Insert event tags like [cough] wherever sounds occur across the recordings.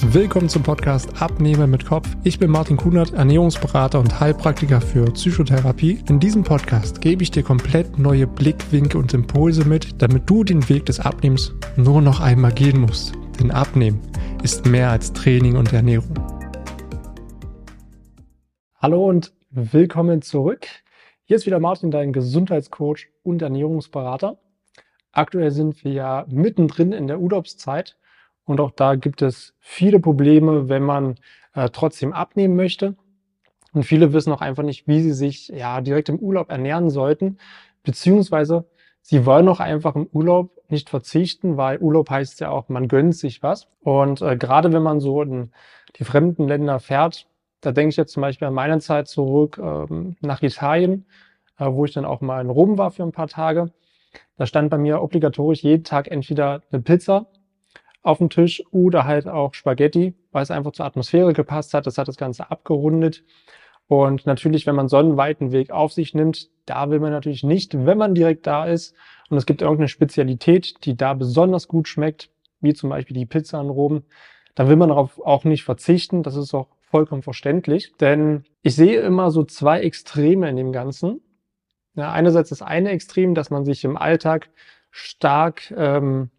Willkommen zum Podcast Abnehmen mit Kopf. Ich bin Martin Kunert, Ernährungsberater und Heilpraktiker für Psychotherapie. In diesem Podcast gebe ich dir komplett neue Blickwinkel und Impulse mit, damit du den Weg des Abnehmens nur noch einmal gehen musst. Denn Abnehmen ist mehr als Training und Ernährung. Hallo und willkommen zurück. Hier ist wieder Martin, dein Gesundheitscoach und Ernährungsberater. Aktuell sind wir ja mittendrin in der Urlaubszeit und auch da gibt es viele Probleme, wenn man äh, trotzdem abnehmen möchte. Und viele wissen auch einfach nicht, wie sie sich ja direkt im Urlaub ernähren sollten, beziehungsweise sie wollen auch einfach im Urlaub nicht verzichten, weil Urlaub heißt ja auch, man gönnt sich was. Und äh, gerade wenn man so in die fremden Länder fährt, da denke ich jetzt zum Beispiel an meine Zeit zurück ähm, nach Italien, äh, wo ich dann auch mal in Rom war für ein paar Tage. Da stand bei mir obligatorisch jeden Tag entweder eine Pizza auf dem Tisch oder halt auch Spaghetti, weil es einfach zur Atmosphäre gepasst hat. Das hat das Ganze abgerundet. Und natürlich, wenn man so einen weiten Weg auf sich nimmt, da will man natürlich nicht, wenn man direkt da ist und es gibt irgendeine Spezialität, die da besonders gut schmeckt, wie zum Beispiel die Pizza in Rom, dann will man darauf auch nicht verzichten. Das ist auch vollkommen verständlich, denn ich sehe immer so zwei Extreme in dem Ganzen. Ja, einerseits das eine Extrem, dass man sich im Alltag stark ähm,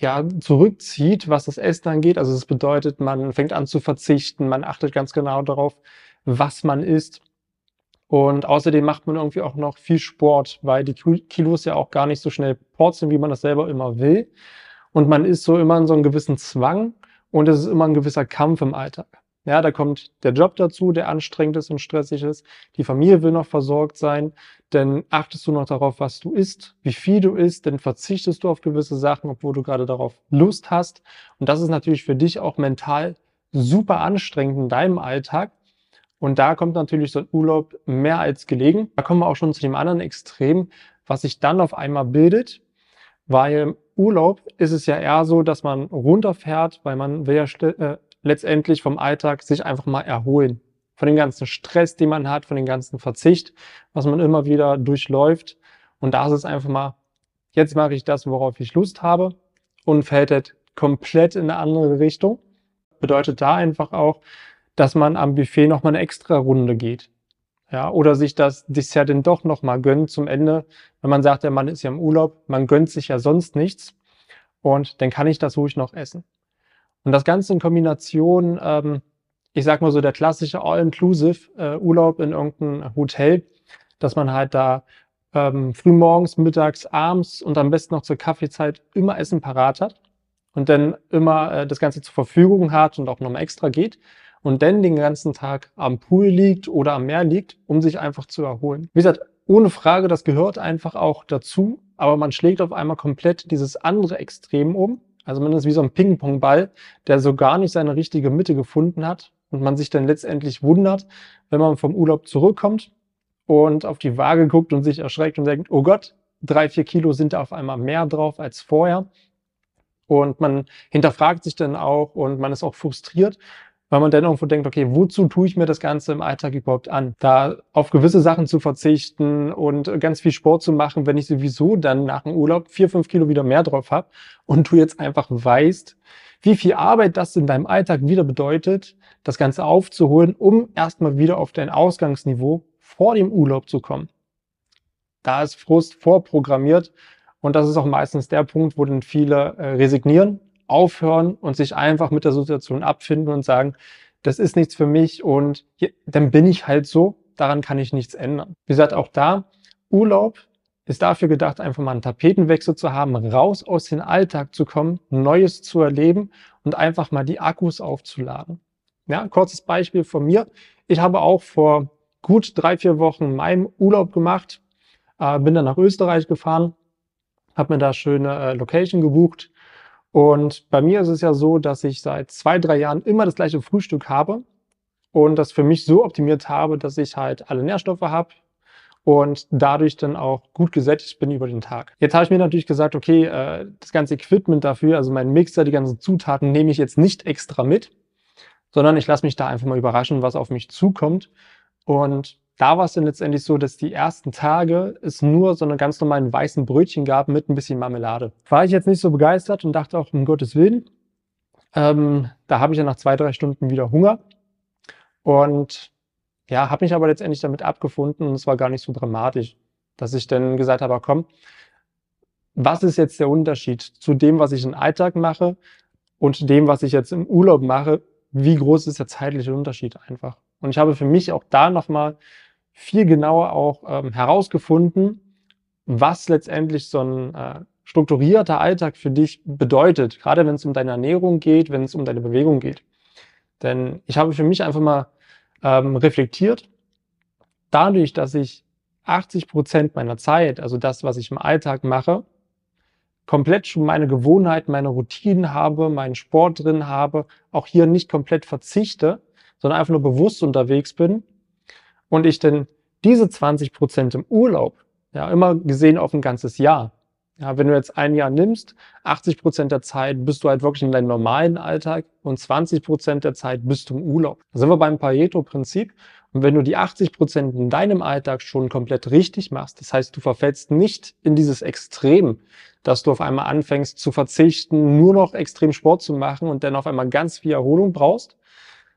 ja, zurückzieht, was das Essen angeht. Also das bedeutet, man fängt an zu verzichten, man achtet ganz genau darauf, was man isst. Und außerdem macht man irgendwie auch noch viel Sport, weil die Kilos ja auch gar nicht so schnell porzeln, wie man das selber immer will. Und man ist so immer in so einem gewissen Zwang und es ist immer ein gewisser Kampf im Alltag. Ja, da kommt der Job dazu, der anstrengend ist und stressig ist. Die Familie will noch versorgt sein. Denn achtest du noch darauf, was du isst, wie viel du isst, dann verzichtest du auf gewisse Sachen, obwohl du gerade darauf Lust hast. Und das ist natürlich für dich auch mental super anstrengend in deinem Alltag. Und da kommt natürlich so ein Urlaub mehr als gelegen. Da kommen wir auch schon zu dem anderen Extrem, was sich dann auf einmal bildet. Weil Urlaub ist es ja eher so, dass man runterfährt, weil man will ja äh, letztendlich vom Alltag sich einfach mal erholen. Von dem ganzen Stress, den man hat, von dem ganzen Verzicht, was man immer wieder durchläuft. Und da ist es einfach mal, jetzt mache ich das, worauf ich Lust habe und fällt halt komplett in eine andere Richtung. Bedeutet da einfach auch, dass man am Buffet nochmal eine extra Runde geht. Ja, oder sich das Dessert denn doch nochmal gönnt zum Ende, wenn man sagt, der Mann ist ja im Urlaub, man gönnt sich ja sonst nichts und dann kann ich das ruhig noch essen. Und das Ganze in Kombination, ähm, ich sag mal so der klassische All-Inclusive äh, Urlaub in irgendeinem Hotel, dass man halt da ähm, früh morgens, mittags, abends und am besten noch zur Kaffeezeit immer Essen parat hat und dann immer äh, das Ganze zur Verfügung hat und auch nochmal extra geht und dann den ganzen Tag am Pool liegt oder am Meer liegt, um sich einfach zu erholen. Wie gesagt, ohne Frage, das gehört einfach auch dazu, aber man schlägt auf einmal komplett dieses andere Extrem um also man ist wie so ein Ping-Pong-Ball, der so gar nicht seine richtige Mitte gefunden hat und man sich dann letztendlich wundert, wenn man vom Urlaub zurückkommt und auf die Waage guckt und sich erschreckt und denkt, oh Gott, drei, vier Kilo sind da auf einmal mehr drauf als vorher. Und man hinterfragt sich dann auch und man ist auch frustriert, weil man dann irgendwo denkt, okay, wozu tue ich mir das Ganze im Alltag überhaupt an? Da auf gewisse Sachen zu verzichten und ganz viel Sport zu machen, wenn ich sowieso dann nach dem Urlaub vier, fünf Kilo wieder mehr drauf habe und du jetzt einfach weißt, wie viel Arbeit das in deinem Alltag wieder bedeutet, das Ganze aufzuholen, um erstmal wieder auf dein Ausgangsniveau vor dem Urlaub zu kommen. Da ist Frust vorprogrammiert und das ist auch meistens der Punkt, wo dann viele äh, resignieren aufhören und sich einfach mit der Situation abfinden und sagen, das ist nichts für mich und hier, dann bin ich halt so, daran kann ich nichts ändern. Wie gesagt, auch da, Urlaub ist dafür gedacht, einfach mal einen Tapetenwechsel zu haben, raus aus dem Alltag zu kommen, Neues zu erleben und einfach mal die Akkus aufzuladen. Ja, kurzes Beispiel von mir. Ich habe auch vor gut drei, vier Wochen meinen Urlaub gemacht, äh, bin dann nach Österreich gefahren, habe mir da schöne äh, Location gebucht, und bei mir ist es ja so, dass ich seit zwei, drei Jahren immer das gleiche Frühstück habe und das für mich so optimiert habe, dass ich halt alle Nährstoffe habe und dadurch dann auch gut gesättigt bin über den Tag. Jetzt habe ich mir natürlich gesagt, okay, äh, das ganze Equipment dafür, also mein Mixer, die ganzen Zutaten nehme ich jetzt nicht extra mit, sondern ich lasse mich da einfach mal überraschen, was auf mich zukommt. Und da war es dann letztendlich so, dass die ersten Tage es nur so eine ganz normalen weißen Brötchen gab mit ein bisschen Marmelade. War ich jetzt nicht so begeistert und dachte auch, um Gottes Willen, Ähm, da habe ich ja nach zwei, drei Stunden wieder Hunger und ja, habe mich aber letztendlich damit abgefunden und es war gar nicht so dramatisch, dass ich dann gesagt habe, komm, was ist jetzt der Unterschied zu dem, was ich im Alltag mache und dem, was ich jetzt im Urlaub mache? Wie groß ist der zeitliche Unterschied einfach? Und ich habe für mich auch da nochmal viel genauer auch ähm, herausgefunden, was letztendlich so ein äh, strukturierter Alltag für dich bedeutet, gerade wenn es um deine Ernährung geht, wenn es um deine Bewegung geht. Denn ich habe für mich einfach mal ähm, reflektiert, dadurch, dass ich 80 Prozent meiner Zeit, also das, was ich im Alltag mache, komplett schon meine Gewohnheiten, meine Routinen habe, meinen Sport drin habe, auch hier nicht komplett verzichte, sondern einfach nur bewusst unterwegs bin und ich denn diese 20 Prozent im Urlaub, ja, immer gesehen auf ein ganzes Jahr. Ja, wenn du jetzt ein Jahr nimmst, 80 Prozent der Zeit bist du halt wirklich in deinem normalen Alltag und 20 Prozent der Zeit bist du im Urlaub. Da sind wir beim Pareto-Prinzip. Und wenn du die 80 Prozent in deinem Alltag schon komplett richtig machst, das heißt, du verfällst nicht in dieses Extrem, dass du auf einmal anfängst zu verzichten, nur noch extrem Sport zu machen und dann auf einmal ganz viel Erholung brauchst,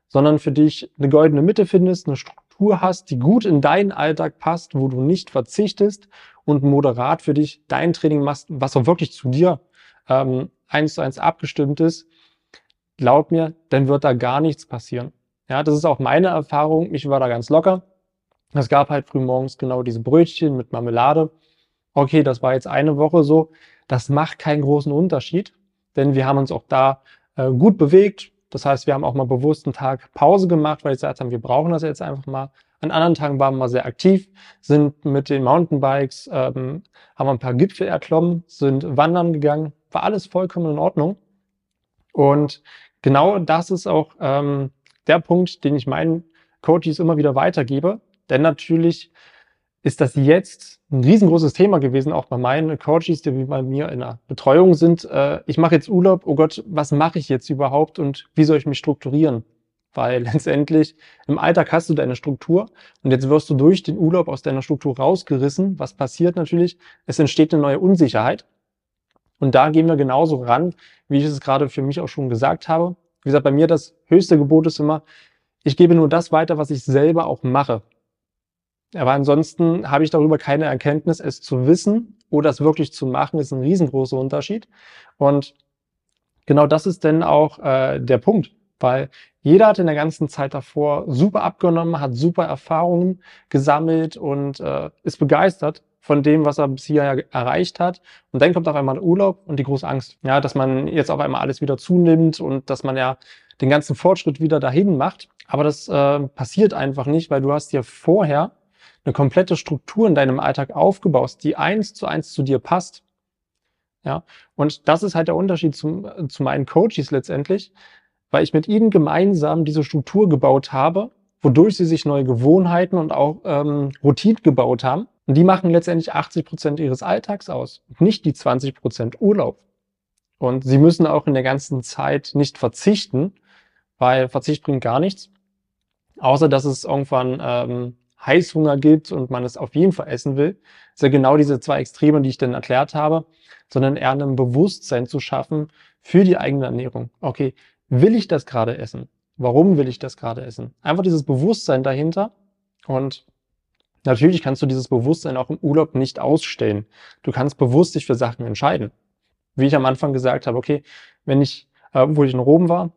sondern für dich eine goldene Mitte findest, eine Struktur hast, die gut in deinen Alltag passt, wo du nicht verzichtest und moderat für dich dein Training machst, was auch wirklich zu dir ähm, eins zu eins abgestimmt ist, glaub mir, dann wird da gar nichts passieren. Ja, das ist auch meine Erfahrung. Ich war da ganz locker. Es gab halt frühmorgens genau diese Brötchen mit Marmelade. Okay, das war jetzt eine Woche so. Das macht keinen großen Unterschied, denn wir haben uns auch da äh, gut bewegt. Das heißt, wir haben auch mal bewusst einen Tag Pause gemacht, weil wir gesagt haben, wir brauchen das jetzt einfach mal. An anderen Tagen waren wir sehr aktiv, sind mit den Mountainbikes, ähm, haben ein paar Gipfel erklommen, sind wandern gegangen, war alles vollkommen in Ordnung. Und genau das ist auch ähm, der Punkt, den ich meinen Coaches immer wieder weitergebe. Denn natürlich ist das jetzt ein riesengroßes Thema gewesen, auch bei meinen Coaches, die bei mir in der Betreuung sind. Äh, ich mache jetzt Urlaub, oh Gott, was mache ich jetzt überhaupt und wie soll ich mich strukturieren? Weil [laughs] letztendlich im Alltag hast du deine Struktur und jetzt wirst du durch den Urlaub aus deiner Struktur rausgerissen. Was passiert natürlich? Es entsteht eine neue Unsicherheit. Und da gehen wir genauso ran, wie ich es gerade für mich auch schon gesagt habe. Wie gesagt, bei mir das höchste Gebot ist immer, ich gebe nur das weiter, was ich selber auch mache. Aber ansonsten habe ich darüber keine Erkenntnis. Es zu wissen oder es wirklich zu machen, ist ein riesengroßer Unterschied. Und genau das ist denn auch äh, der Punkt, weil jeder hat in der ganzen Zeit davor super abgenommen, hat super Erfahrungen gesammelt und äh, ist begeistert von dem, was er bis hier erreicht hat. Und dann kommt auf einmal Urlaub und die große Angst, ja, dass man jetzt auf einmal alles wieder zunimmt und dass man ja den ganzen Fortschritt wieder dahin macht. Aber das äh, passiert einfach nicht, weil du hast dir vorher eine komplette Struktur in deinem Alltag aufgebaut, die eins zu eins zu dir passt. Ja, und das ist halt der Unterschied zum, zu meinen Coaches letztendlich, weil ich mit ihnen gemeinsam diese Struktur gebaut habe, wodurch sie sich neue Gewohnheiten und auch ähm, Routinen gebaut haben. Und die machen letztendlich 80 Prozent ihres Alltags aus, nicht die 20 Prozent Urlaub. Und sie müssen auch in der ganzen Zeit nicht verzichten, weil Verzicht bringt gar nichts, außer dass es irgendwann ähm, Heißhunger gibt und man es auf jeden Fall essen will, ist ja genau diese zwei Extreme, die ich dann erklärt habe, sondern eher ein Bewusstsein zu schaffen für die eigene Ernährung. Okay, will ich das gerade essen? Warum will ich das gerade essen? Einfach dieses Bewusstsein dahinter und natürlich kannst du dieses Bewusstsein auch im Urlaub nicht ausstellen. Du kannst bewusst dich für Sachen entscheiden. Wie ich am Anfang gesagt habe, okay, wenn ich, äh, wo ich in Rom war,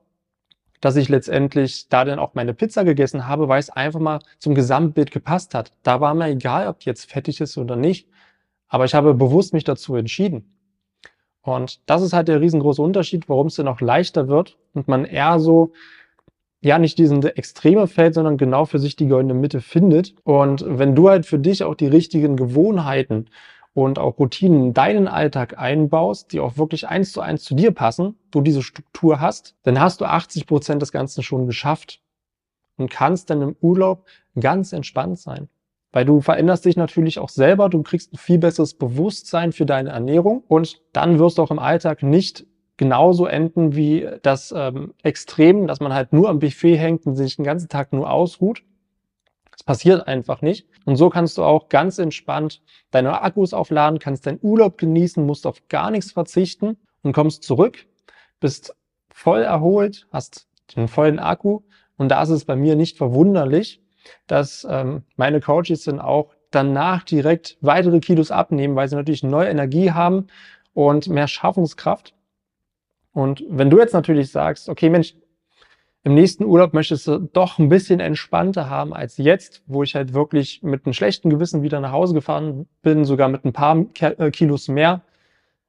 dass ich letztendlich da dann auch meine Pizza gegessen habe, weil es einfach mal zum Gesamtbild gepasst hat. Da war mir egal, ob jetzt fettig ist oder nicht. Aber ich habe bewusst mich dazu entschieden. Und das ist halt der riesengroße Unterschied, warum es dann auch leichter wird und man eher so, ja, nicht diesen Extreme fällt, sondern genau für sich die goldene Mitte findet. Und wenn du halt für dich auch die richtigen Gewohnheiten und auch Routinen in deinen Alltag einbaust, die auch wirklich eins zu eins zu dir passen, du diese Struktur hast, dann hast du 80 Prozent des Ganzen schon geschafft und kannst dann im Urlaub ganz entspannt sein. Weil du veränderst dich natürlich auch selber, du kriegst ein viel besseres Bewusstsein für deine Ernährung und dann wirst du auch im Alltag nicht genauso enden wie das ähm, Extrem, dass man halt nur am Buffet hängt und sich den ganzen Tag nur ausruht, das passiert einfach nicht. Und so kannst du auch ganz entspannt deine Akkus aufladen, kannst deinen Urlaub genießen, musst auf gar nichts verzichten und kommst zurück, bist voll erholt, hast den vollen Akku und da ist es bei mir nicht verwunderlich, dass ähm, meine Coaches dann auch danach direkt weitere Kilos abnehmen, weil sie natürlich neue Energie haben und mehr Schaffungskraft. Und wenn du jetzt natürlich sagst, okay, Mensch, im nächsten Urlaub möchtest du doch ein bisschen entspannter haben als jetzt, wo ich halt wirklich mit einem schlechten Gewissen wieder nach Hause gefahren bin, sogar mit ein paar äh, Kilos mehr,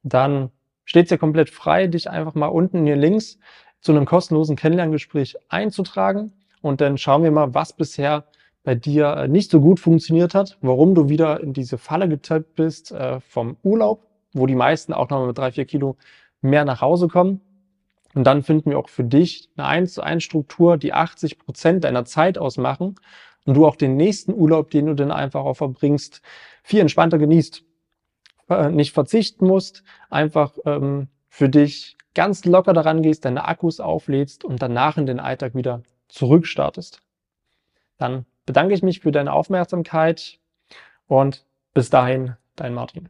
dann steht es dir komplett frei, dich einfach mal unten hier links zu einem kostenlosen Kennenlerngespräch einzutragen. Und dann schauen wir mal, was bisher bei dir äh, nicht so gut funktioniert hat, warum du wieder in diese Falle getippt bist äh, vom Urlaub, wo die meisten auch nochmal mit drei, vier Kilo mehr nach Hause kommen. Und dann finden wir auch für dich eine 1 zu 1 Struktur, die 80 Prozent deiner Zeit ausmachen und du auch den nächsten Urlaub, den du dann einfach auch verbringst, viel entspannter genießt. Äh, nicht verzichten musst, einfach ähm, für dich ganz locker daran gehst, deine Akkus auflädst und danach in den Alltag wieder zurückstartest. Dann bedanke ich mich für deine Aufmerksamkeit und bis dahin, dein Martin.